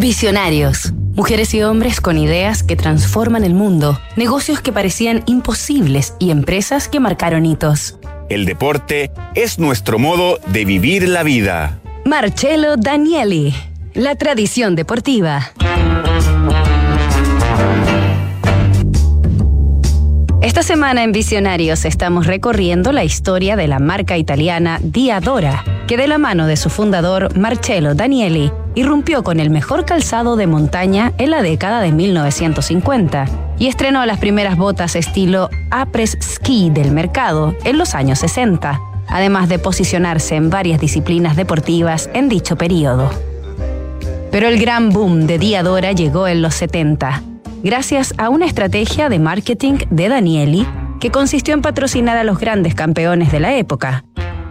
Visionarios. Mujeres y hombres con ideas que transforman el mundo, negocios que parecían imposibles y empresas que marcaron hitos. El deporte es nuestro modo de vivir la vida. Marcelo Danieli, la tradición deportiva. Esta semana en Visionarios estamos recorriendo la historia de la marca italiana Diadora, que de la mano de su fundador Marcello Danieli irrumpió con el mejor calzado de montaña en la década de 1950 y estrenó las primeras botas estilo Apres Ski del mercado en los años 60, además de posicionarse en varias disciplinas deportivas en dicho periodo. Pero el gran boom de Diadora llegó en los 70 gracias a una estrategia de marketing de Danieli que consistió en patrocinar a los grandes campeones de la época.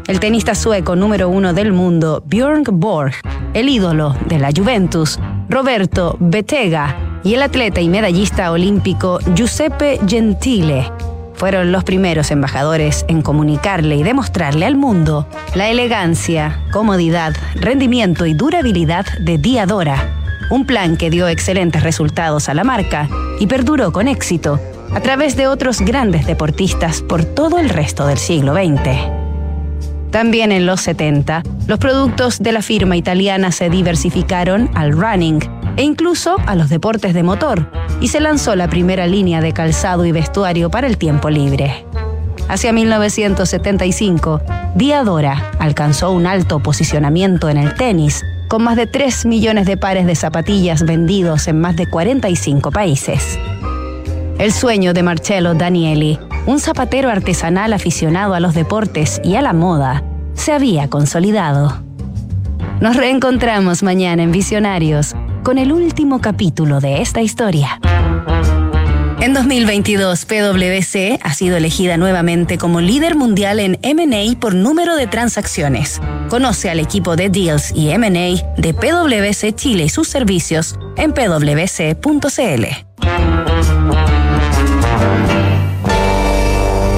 El tenista sueco número uno del mundo, Björn Borg, el ídolo de la Juventus, Roberto Bettega, y el atleta y medallista olímpico Giuseppe Gentile, fueron los primeros embajadores en comunicarle y demostrarle al mundo la elegancia, comodidad, rendimiento y durabilidad de Diadora un plan que dio excelentes resultados a la marca y perduró con éxito a través de otros grandes deportistas por todo el resto del siglo XX. También en los 70, los productos de la firma italiana se diversificaron al running e incluso a los deportes de motor, y se lanzó la primera línea de calzado y vestuario para el tiempo libre. Hacia 1975, Diadora alcanzó un alto posicionamiento en el tenis, con más de 3 millones de pares de zapatillas vendidos en más de 45 países. El sueño de Marcello Danieli, un zapatero artesanal aficionado a los deportes y a la moda, se había consolidado. Nos reencontramos mañana en Visionarios con el último capítulo de esta historia. En 2022, PwC ha sido elegida nuevamente como líder mundial en MA por número de transacciones. Conoce al equipo de Deals y MA de PwC Chile y sus servicios en pwc.cl.